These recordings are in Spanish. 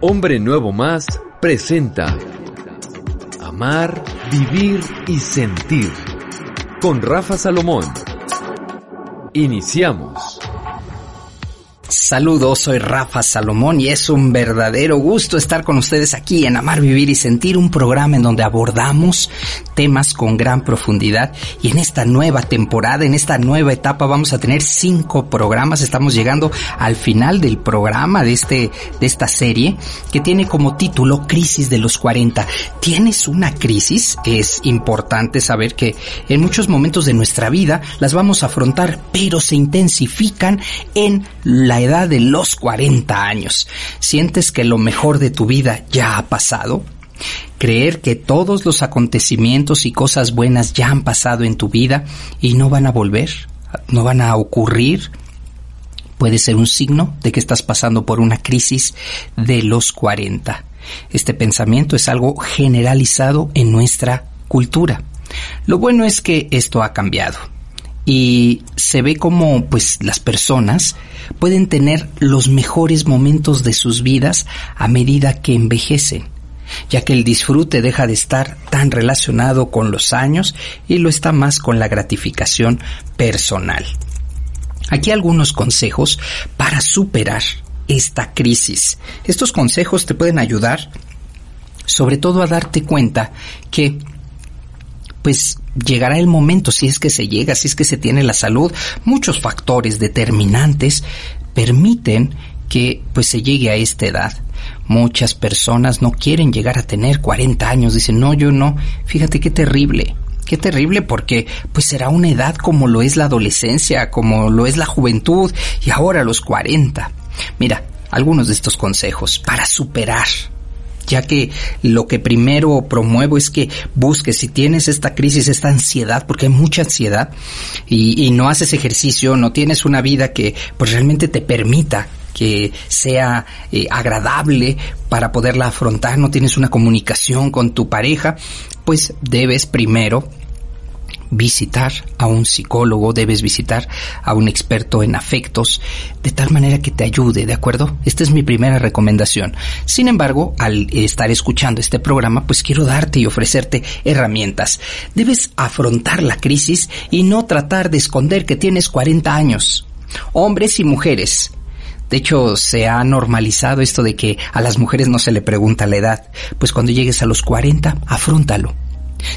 Hombre Nuevo Más presenta Amar, Vivir y Sentir con Rafa Salomón. Iniciamos. Saludos, soy Rafa Salomón y es un verdadero gusto estar con ustedes aquí en Amar, Vivir y Sentir, un programa en donde abordamos temas con gran profundidad y en esta nueva temporada, en esta nueva etapa vamos a tener cinco programas, estamos llegando al final del programa de este, de esta serie que tiene como título Crisis de los 40. ¿Tienes una crisis? Es importante saber que en muchos momentos de nuestra vida las vamos a afrontar, pero se intensifican en la edad de los 40 años. ¿Sientes que lo mejor de tu vida ya ha pasado? Creer que todos los acontecimientos y cosas buenas ya han pasado en tu vida y no van a volver, no van a ocurrir, puede ser un signo de que estás pasando por una crisis de los 40. Este pensamiento es algo generalizado en nuestra cultura. Lo bueno es que esto ha cambiado y se ve como pues las personas pueden tener los mejores momentos de sus vidas a medida que envejecen, ya que el disfrute deja de estar tan relacionado con los años y lo está más con la gratificación personal. Aquí algunos consejos para superar esta crisis. Estos consejos te pueden ayudar sobre todo a darte cuenta que pues llegará el momento, si es que se llega, si es que se tiene la salud, muchos factores determinantes permiten que pues se llegue a esta edad. Muchas personas no quieren llegar a tener 40 años, dicen, no, yo no. Fíjate qué terrible, qué terrible porque pues será una edad como lo es la adolescencia, como lo es la juventud y ahora los 40. Mira, algunos de estos consejos para superar ya que lo que primero promuevo es que busques, si tienes esta crisis, esta ansiedad, porque hay mucha ansiedad, y, no haces ejercicio, no tienes una vida que pues realmente te permita que sea eh, agradable para poderla afrontar, no tienes una comunicación con tu pareja, pues debes primero visitar a un psicólogo, debes visitar a un experto en afectos, de tal manera que te ayude, ¿de acuerdo? Esta es mi primera recomendación. Sin embargo, al estar escuchando este programa, pues quiero darte y ofrecerte herramientas. Debes afrontar la crisis y no tratar de esconder que tienes 40 años. Hombres y mujeres, de hecho, se ha normalizado esto de que a las mujeres no se le pregunta la edad. Pues cuando llegues a los 40, afrontalo.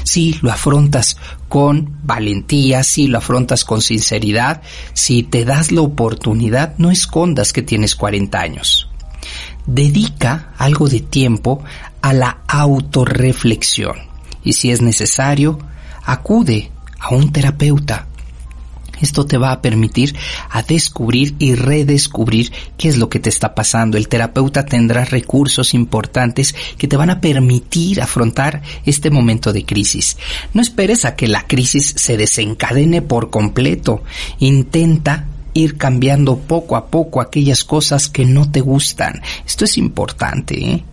Si lo afrontas con valentía, si lo afrontas con sinceridad, si te das la oportunidad, no escondas que tienes 40 años. Dedica algo de tiempo a la autorreflexión y si es necesario, acude a un terapeuta esto te va a permitir a descubrir y redescubrir qué es lo que te está pasando. El terapeuta tendrá recursos importantes que te van a permitir afrontar este momento de crisis. No esperes a que la crisis se desencadene por completo. Intenta ir cambiando poco a poco aquellas cosas que no te gustan. Esto es importante. ¿eh?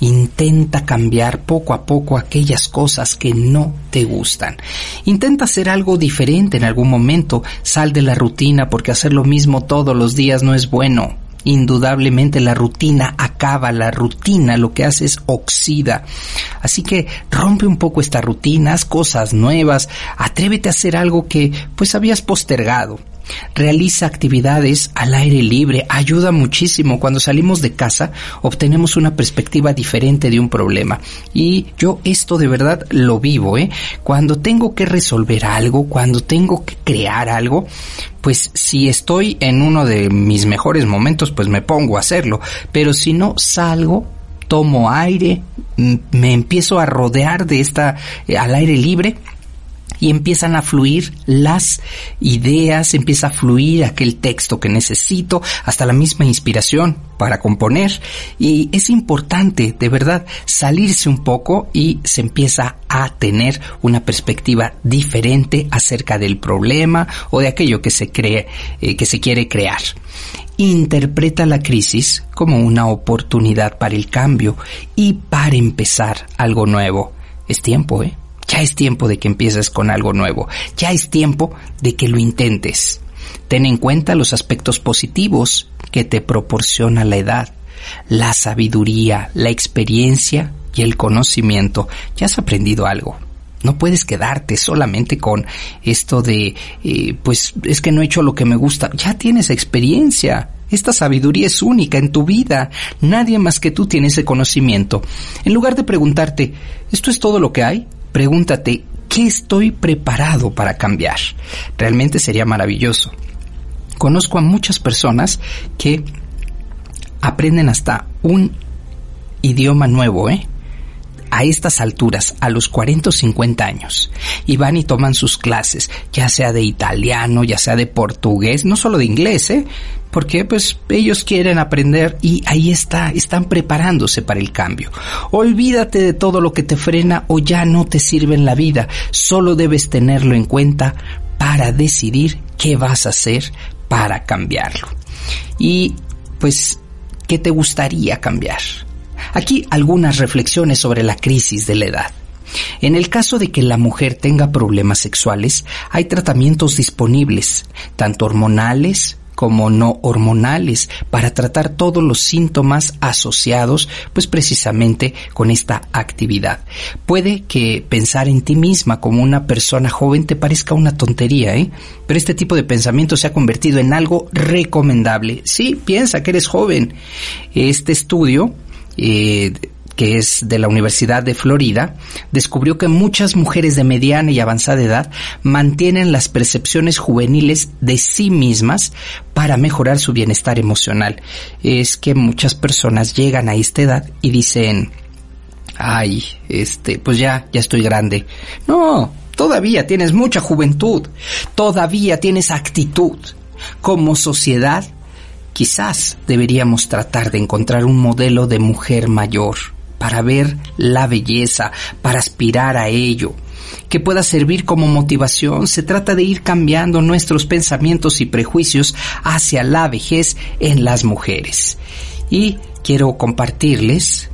Intenta cambiar poco a poco aquellas cosas que no te gustan. Intenta hacer algo diferente en algún momento. Sal de la rutina porque hacer lo mismo todos los días no es bueno. Indudablemente la rutina acaba, la rutina lo que hace es oxida. Así que rompe un poco esta rutina, haz cosas nuevas, atrévete a hacer algo que pues habías postergado. Realiza actividades al aire libre, ayuda muchísimo. Cuando salimos de casa obtenemos una perspectiva diferente de un problema. Y yo esto de verdad lo vivo, ¿eh? Cuando tengo que resolver algo, cuando tengo que crear algo, pues si estoy en uno de mis mejores momentos, pues me pongo a hacerlo. Pero si no salgo, tomo aire, me empiezo a rodear de esta eh, al aire libre y empiezan a fluir las ideas, empieza a fluir aquel texto que necesito, hasta la misma inspiración para componer. Y es importante, de verdad, salirse un poco y se empieza a tener una perspectiva diferente acerca del problema o de aquello que se cree, eh, que se quiere crear interpreta la crisis como una oportunidad para el cambio y para empezar algo nuevo. Es tiempo, ¿eh? Ya es tiempo de que empieces con algo nuevo. Ya es tiempo de que lo intentes. Ten en cuenta los aspectos positivos que te proporciona la edad. la sabiduría, la experiencia y el conocimiento. Ya has aprendido algo. No puedes quedarte solamente con esto de, eh, pues es que no he hecho lo que me gusta. Ya tienes experiencia. Esta sabiduría es única en tu vida. Nadie más que tú tiene ese conocimiento. En lugar de preguntarte, ¿esto es todo lo que hay? Pregúntate, ¿qué estoy preparado para cambiar? Realmente sería maravilloso. Conozco a muchas personas que aprenden hasta un idioma nuevo, ¿eh? A estas alturas, a los 40 o 50 años, y van y toman sus clases, ya sea de italiano, ya sea de portugués, no solo de inglés, ¿eh? Porque pues ellos quieren aprender y ahí está, están preparándose para el cambio. Olvídate de todo lo que te frena o ya no te sirve en la vida, solo debes tenerlo en cuenta para decidir qué vas a hacer para cambiarlo. Y pues, ¿qué te gustaría cambiar? Aquí algunas reflexiones sobre la crisis de la edad. En el caso de que la mujer tenga problemas sexuales, hay tratamientos disponibles, tanto hormonales como no hormonales, para tratar todos los síntomas asociados, pues precisamente con esta actividad. Puede que pensar en ti misma como una persona joven te parezca una tontería, ¿eh? Pero este tipo de pensamiento se ha convertido en algo recomendable. Sí, piensa que eres joven. Este estudio eh, que es de la Universidad de Florida, descubrió que muchas mujeres de mediana y avanzada edad mantienen las percepciones juveniles de sí mismas para mejorar su bienestar emocional. Es que muchas personas llegan a esta edad y dicen, ay, este, pues ya, ya estoy grande. No, todavía tienes mucha juventud, todavía tienes actitud. Como sociedad Quizás deberíamos tratar de encontrar un modelo de mujer mayor para ver la belleza, para aspirar a ello, que pueda servir como motivación. Se trata de ir cambiando nuestros pensamientos y prejuicios hacia la vejez en las mujeres. Y quiero compartirles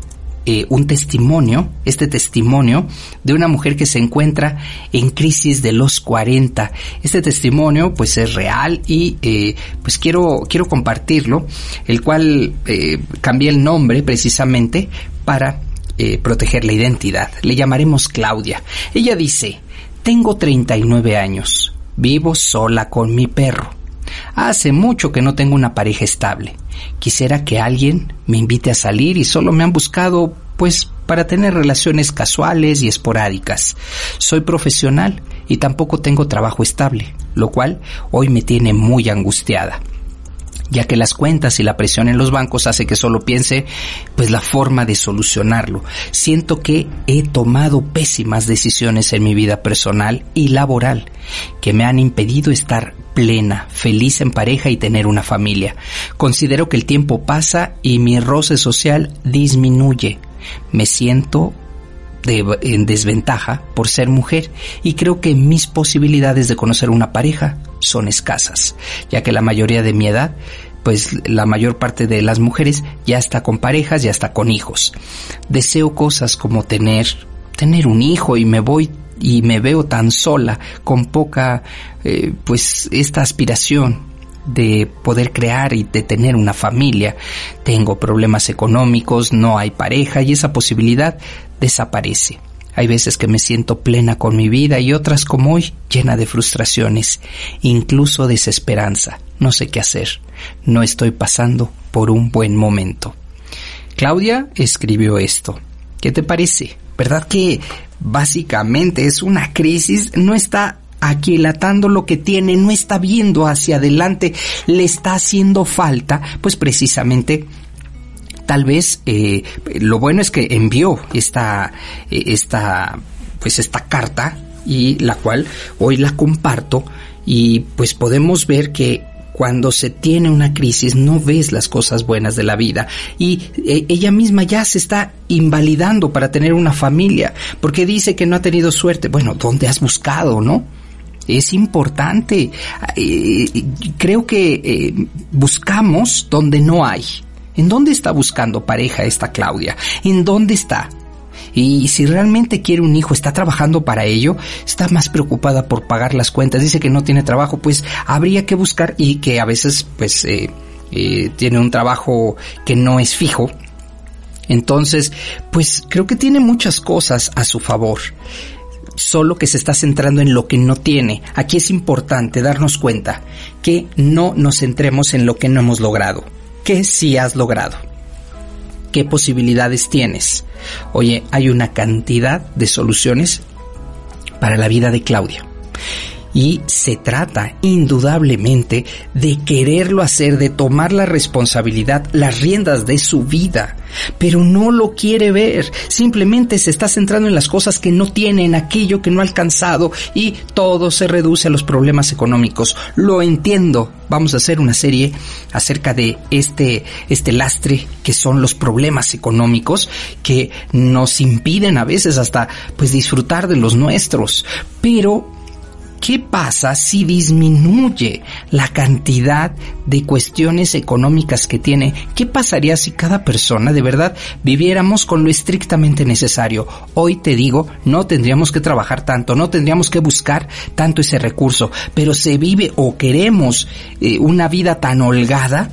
eh, un testimonio, este testimonio de una mujer que se encuentra en crisis de los 40. Este testimonio pues es real y eh, pues quiero, quiero compartirlo, el cual eh, cambié el nombre precisamente para proteger la identidad. Le llamaremos Claudia. Ella dice, tengo 39 años, vivo sola con mi perro. Hace mucho que no tengo una pareja estable. Quisiera que alguien me invite a salir y solo me han buscado pues para tener relaciones casuales y esporádicas. Soy profesional y tampoco tengo trabajo estable, lo cual hoy me tiene muy angustiada ya que las cuentas y la presión en los bancos hace que solo piense pues la forma de solucionarlo. Siento que he tomado pésimas decisiones en mi vida personal y laboral que me han impedido estar plena, feliz en pareja y tener una familia. Considero que el tiempo pasa y mi roce social disminuye. Me siento en desventaja por ser mujer y creo que mis posibilidades de conocer una pareja son escasas, ya que la mayoría de mi edad pues la mayor parte de las mujeres ya está con parejas, ya está con hijos. Deseo cosas como tener tener un hijo y me voy y me veo tan sola, con poca, eh, pues, esta aspiración de poder crear y de tener una familia. Tengo problemas económicos, no hay pareja y esa posibilidad desaparece. Hay veces que me siento plena con mi vida y otras como hoy llena de frustraciones, incluso desesperanza. No sé qué hacer. No estoy pasando por un buen momento. Claudia escribió esto. ¿Qué te parece? ¿Verdad que básicamente es una crisis? No está aquilatando lo que tiene, no está viendo hacia adelante, le está haciendo falta, pues precisamente tal vez eh, lo bueno es que envió esta, eh, esta, pues esta carta y la cual hoy la comparto y pues podemos ver que cuando se tiene una crisis no ves las cosas buenas de la vida y eh, ella misma ya se está invalidando para tener una familia porque dice que no ha tenido suerte. Bueno, ¿dónde has buscado, no? Es importante. Eh, creo que eh, buscamos donde no hay. ¿En dónde está buscando pareja esta Claudia? ¿En dónde está? Y si realmente quiere un hijo, está trabajando para ello, está más preocupada por pagar las cuentas, dice que no tiene trabajo, pues habría que buscar y que a veces pues eh, eh, tiene un trabajo que no es fijo. Entonces, pues creo que tiene muchas cosas a su favor solo que se está centrando en lo que no tiene. Aquí es importante darnos cuenta que no nos centremos en lo que no hemos logrado, que sí has logrado. ¿Qué posibilidades tienes? Oye, hay una cantidad de soluciones para la vida de Claudia. Y se trata indudablemente de quererlo hacer, de tomar la responsabilidad, las riendas de su vida. Pero no lo quiere ver. Simplemente se está centrando en las cosas que no tiene, en aquello que no ha alcanzado y todo se reduce a los problemas económicos. Lo entiendo. Vamos a hacer una serie acerca de este, este lastre que son los problemas económicos que nos impiden a veces hasta pues disfrutar de los nuestros. Pero ¿Qué pasa si disminuye la cantidad de cuestiones económicas que tiene? ¿Qué pasaría si cada persona de verdad viviéramos con lo estrictamente necesario? Hoy te digo, no tendríamos que trabajar tanto, no tendríamos que buscar tanto ese recurso, pero se vive o queremos eh, una vida tan holgada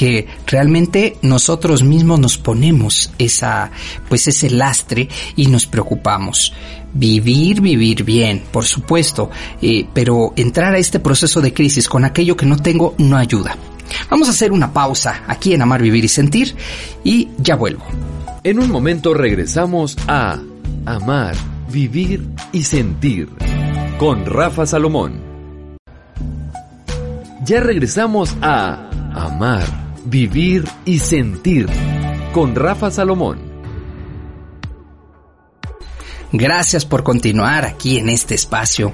que realmente nosotros mismos nos ponemos esa, pues ese lastre y nos preocupamos. Vivir, vivir bien, por supuesto, eh, pero entrar a este proceso de crisis con aquello que no tengo no ayuda. Vamos a hacer una pausa aquí en Amar, Vivir y Sentir y ya vuelvo. En un momento regresamos a Amar, Vivir y Sentir con Rafa Salomón. Ya regresamos a Amar, Vivir y Sentir con Rafa Salomón. Gracias por continuar aquí en este espacio.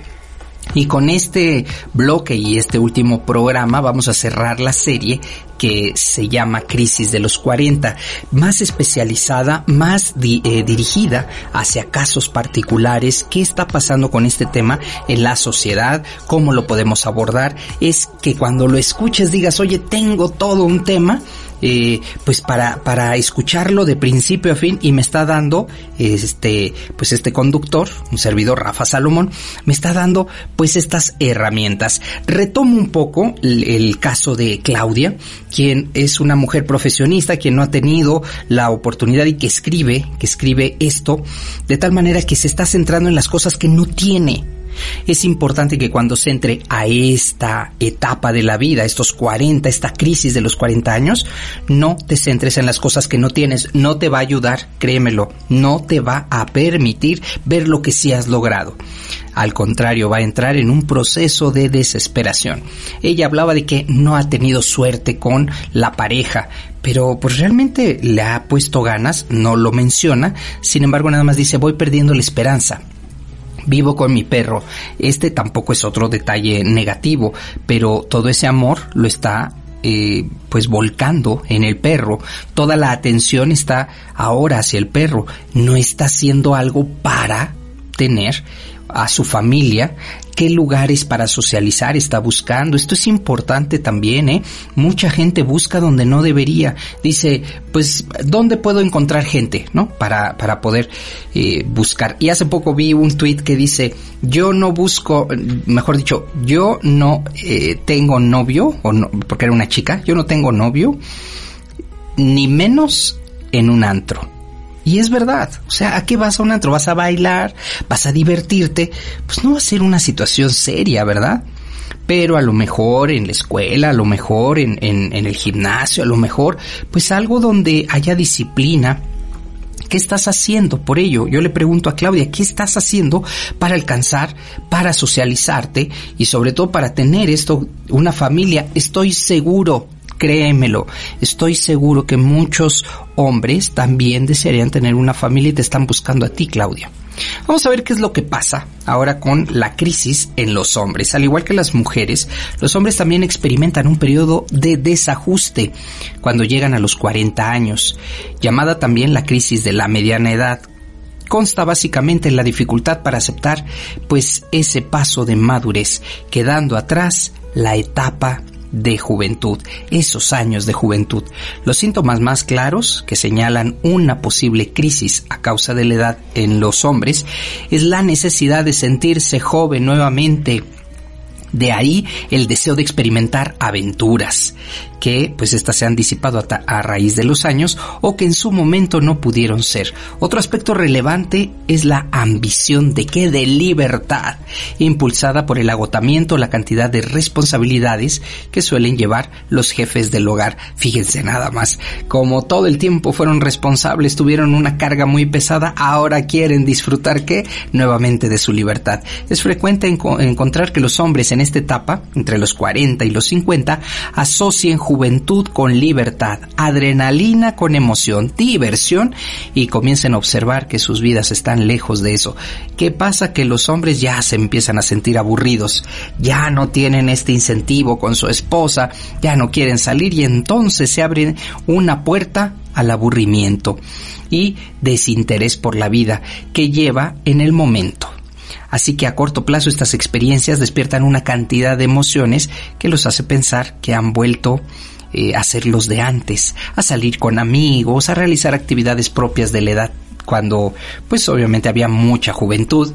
Y con este bloque y este último programa vamos a cerrar la serie que se llama Crisis de los 40, más especializada, más eh, dirigida hacia casos particulares, qué está pasando con este tema en la sociedad, cómo lo podemos abordar, es que cuando lo escuches digas, oye, tengo todo un tema, eh, pues para, para escucharlo de principio a fin y me está dando este, pues este conductor, un servidor Rafa Salomón, me está dando pues estas herramientas. Retomo un poco el, caso de Claudia, quien es una mujer profesionista, quien no ha tenido la oportunidad y que escribe, que escribe esto, de tal manera que se está centrando en las cosas que no tiene es importante que cuando se entre a esta etapa de la vida, estos 40, esta crisis de los 40 años, no te centres en las cosas que no tienes, no te va a ayudar, créemelo, no te va a permitir ver lo que sí has logrado. Al contrario, va a entrar en un proceso de desesperación. Ella hablaba de que no ha tenido suerte con la pareja, pero pues realmente le ha puesto ganas, no lo menciona, sin embargo nada más dice voy perdiendo la esperanza vivo con mi perro. Este tampoco es otro detalle negativo, pero todo ese amor lo está eh, pues volcando en el perro. Toda la atención está ahora hacia el perro. No está haciendo algo para tener a su familia qué lugares para socializar está buscando. Esto es importante también, ¿eh? Mucha gente busca donde no debería. Dice, pues, ¿dónde puedo encontrar gente, no? Para, para poder eh, buscar. Y hace poco vi un tweet que dice, yo no busco, mejor dicho, yo no eh, tengo novio, o no, porque era una chica, yo no tengo novio, ni menos en un antro. Y es verdad, o sea, ¿a qué vas a un antro? ¿Vas a bailar? ¿Vas a divertirte? Pues no va a ser una situación seria, ¿verdad? Pero a lo mejor en la escuela, a lo mejor en, en, en el gimnasio, a lo mejor, pues algo donde haya disciplina, ¿Qué estás haciendo por ello? Yo le pregunto a Claudia, ¿qué estás haciendo para alcanzar, para socializarte y sobre todo para tener esto, una familia? Estoy seguro Créemelo, estoy seguro que muchos hombres también desearían tener una familia y te están buscando a ti, Claudia. Vamos a ver qué es lo que pasa ahora con la crisis en los hombres. Al igual que las mujeres, los hombres también experimentan un periodo de desajuste cuando llegan a los 40 años, llamada también la crisis de la mediana edad. Consta básicamente en la dificultad para aceptar pues ese paso de madurez, quedando atrás la etapa de juventud, esos años de juventud. Los síntomas más claros que señalan una posible crisis a causa de la edad en los hombres es la necesidad de sentirse joven nuevamente, De ahí el deseo de experimentar aventuras, que pues estas se han disipado a, raíz de los años o que en su momento no pudieron ser. Otro aspecto relevante es la ambición de que de libertad, impulsada por el agotamiento, la cantidad de responsabilidades que suelen llevar los jefes del hogar. Fíjense nada más, como todo el tiempo fueron responsables, tuvieron una carga muy pesada, ahora quieren disfrutar que nuevamente de su libertad. Es frecuente encontrar que los hombres esta etapa, entre los 40 y los 50, asocien juventud con libertad, adrenalina con emoción, diversión y comiencen a observar que sus vidas están lejos de eso. ¿Qué pasa? Que los hombres ya se empiezan a sentir aburridos, ya no tienen este incentivo con su esposa, ya no quieren salir y entonces se abre una puerta al aburrimiento y desinterés por la vida que lleva en el momento. Así que a corto plazo estas experiencias despiertan una cantidad de emociones que los hace pensar que han vuelto eh, a ser los de antes, a salir con amigos, a realizar actividades propias de la edad, cuando pues obviamente había mucha juventud.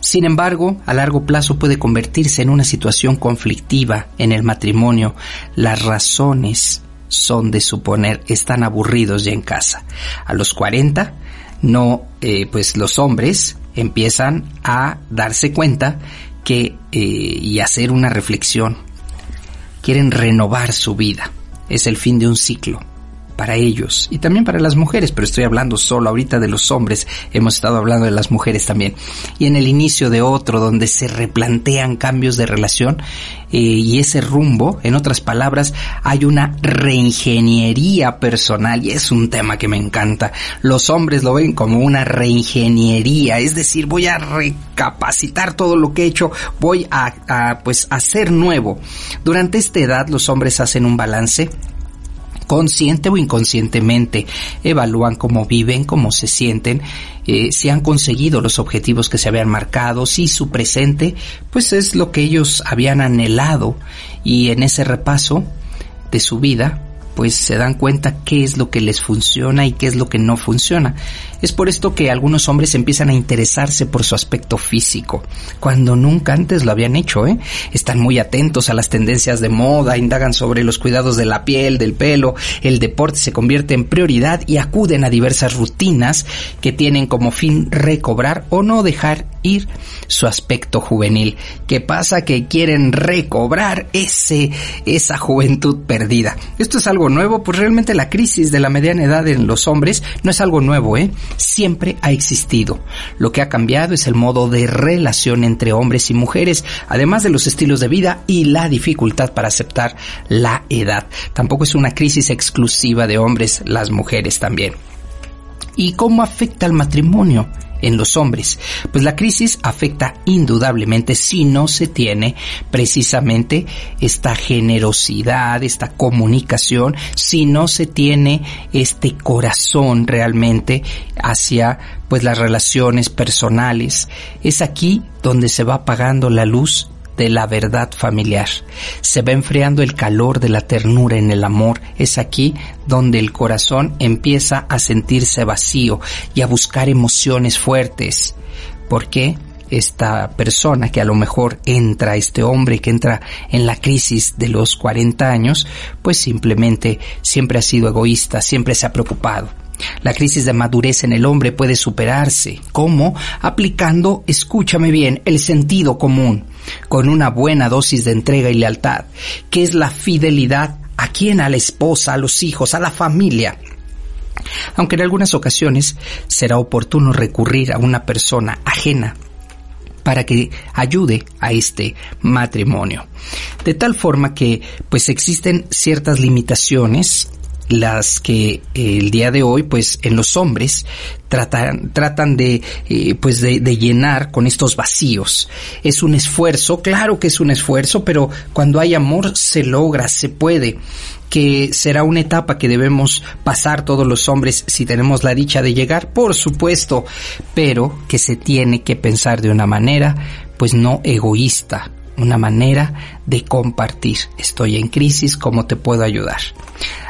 Sin embargo, a largo plazo puede convertirse en una situación conflictiva en el matrimonio. Las razones son de suponer están aburridos ya en casa. A los 40, no, eh, pues los hombres empiezan a darse cuenta que eh, y hacer una reflexión. Quieren renovar su vida. Es el fin de un ciclo para ellos y también para las mujeres, pero estoy hablando solo ahorita de los hombres, hemos estado hablando de las mujeres también. Y en el inicio de otro, donde se replantean cambios de relación eh, y ese rumbo, en otras palabras, hay una reingeniería personal y es un tema que me encanta. Los hombres lo ven como una reingeniería, es decir, voy a recapacitar todo lo que he hecho, voy a, a pues hacer nuevo. Durante esta edad los hombres hacen un balance consciente o inconscientemente, evalúan cómo viven, cómo se sienten, eh, si han conseguido los objetivos que se habían marcado, si su presente, pues es lo que ellos habían anhelado y en ese repaso de su vida, pues se dan cuenta qué es lo que les funciona y qué es lo que no funciona. Es por esto que algunos hombres empiezan a interesarse por su aspecto físico, cuando nunca antes lo habían hecho, ¿eh? Están muy atentos a las tendencias de moda, indagan sobre los cuidados de la piel, del pelo, el deporte se convierte en prioridad y acuden a diversas rutinas que tienen como fin recobrar o no dejar su aspecto juvenil. ¿Qué pasa? Que quieren recobrar ese, esa juventud perdida. Esto es algo nuevo, pues realmente la crisis de la mediana edad en los hombres no es algo nuevo, ¿eh? Siempre ha existido. Lo que ha cambiado es el modo de relación entre hombres y mujeres, además de los estilos de vida y la dificultad para aceptar la edad. Tampoco es una crisis exclusiva de hombres, las mujeres también. ¿Y cómo afecta al matrimonio? en los hombres, pues la crisis afecta indudablemente si no se tiene precisamente esta generosidad, esta comunicación, si no se tiene este corazón realmente hacia pues las relaciones personales. Es aquí donde se va apagando la luz de la verdad familiar. Se va enfriando el calor de la ternura en el amor. Es aquí donde el corazón empieza a sentirse vacío y a buscar emociones fuertes. ¿Por qué? esta persona que a lo mejor entra, este hombre que entra en la crisis de los 40 años, pues simplemente siempre ha sido egoísta, siempre se ha preocupado. La crisis de madurez en el hombre puede superarse. ¿Cómo? Aplicando, escúchame bien, el sentido común, con una buena dosis de entrega y lealtad, que es la fidelidad a quien, a la esposa, a los hijos, a la familia. Aunque en algunas ocasiones será oportuno recurrir a una persona ajena para que ayude a este matrimonio. De tal forma que pues existen ciertas limitaciones las que eh, el día de hoy, pues en los hombres tratan, tratan de, eh, pues de, de, llenar con estos vacíos. Es un esfuerzo, claro que es un esfuerzo, pero cuando hay amor se logra, se puede que será una etapa que debemos pasar todos los hombres si tenemos la dicha de llegar, por supuesto, pero que se tiene que pensar de una manera, pues no egoísta, una manera de compartir. Estoy en crisis, ¿cómo te puedo ayudar?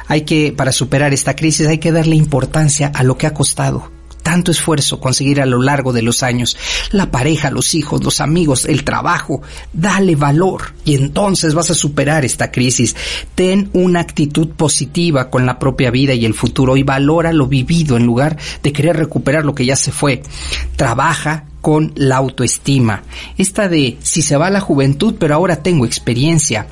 Hay que, para superar esta crisis, hay que darle importancia a lo que ha costado tanto esfuerzo conseguir a lo largo de los años. La pareja, los hijos, los amigos, el trabajo. Dale valor y entonces vas a superar esta crisis. Ten una actitud positiva con la propia vida y el futuro y valora lo vivido en lugar de querer recuperar lo que ya se fue. Trabaja con la autoestima. Esta de si se va la juventud pero ahora tengo experiencia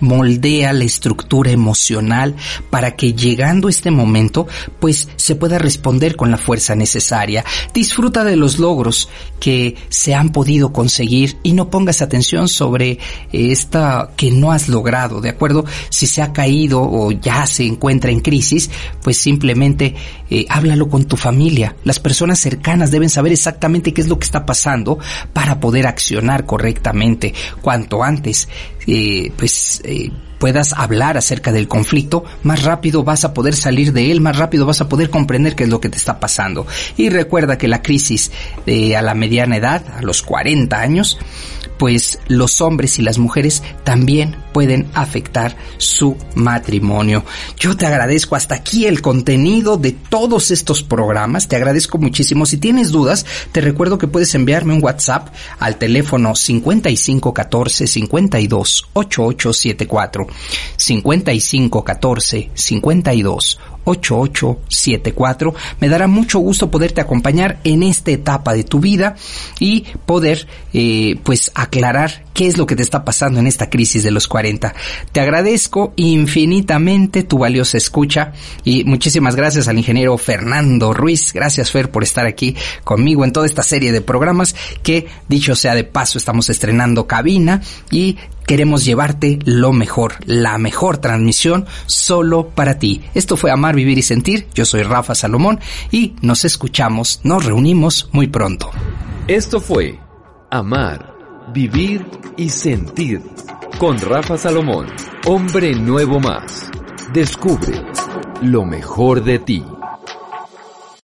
moldea la estructura emocional para que llegando este momento pues se pueda responder con la fuerza necesaria. Disfruta de los logros que se han podido conseguir y no pongas atención sobre esta que no has logrado, ¿de acuerdo? Si se ha caído o ya se encuentra en crisis, pues simplemente eh, háblalo con tu familia. Las personas cercanas deben saber exactamente qué es lo que está pasando para poder accionar correctamente cuanto antes. Eh, pues eh, puedas hablar acerca del conflicto, más rápido vas a poder salir de él, más rápido vas a poder comprender qué es lo que te está pasando. Y recuerda que la crisis a la mediana edad, a los 40 años, pues los hombres y las mujeres también pueden afectar su matrimonio. Yo te agradezco hasta aquí el contenido de todos estos programas, te agradezco muchísimo. Si tienes dudas, te recuerdo que puedes enviarme un WhatsApp al teléfono 5514 52 8874 5514 52 8874. Me dará mucho gusto poderte acompañar en esta etapa de tu vida y poder eh, pues aclarar qué es lo que te está pasando en esta crisis de los 40. Te agradezco infinitamente tu valiosa escucha y muchísimas gracias al ingeniero Fernando Ruiz. Gracias Fer por estar aquí conmigo en toda esta serie de programas que dicho sea de paso estamos estrenando cabina y queremos llevarte lo mejor, la mejor transmisión solo para ti. Esto fue Amar, Vivir y Sentir. Yo soy Rafa Salomón y nos escuchamos, nos reunimos muy pronto. Esto fue Amar, Vivir y Sentir con Rafa Salomón, hombre nuevo más. Descubre lo mejor de ti.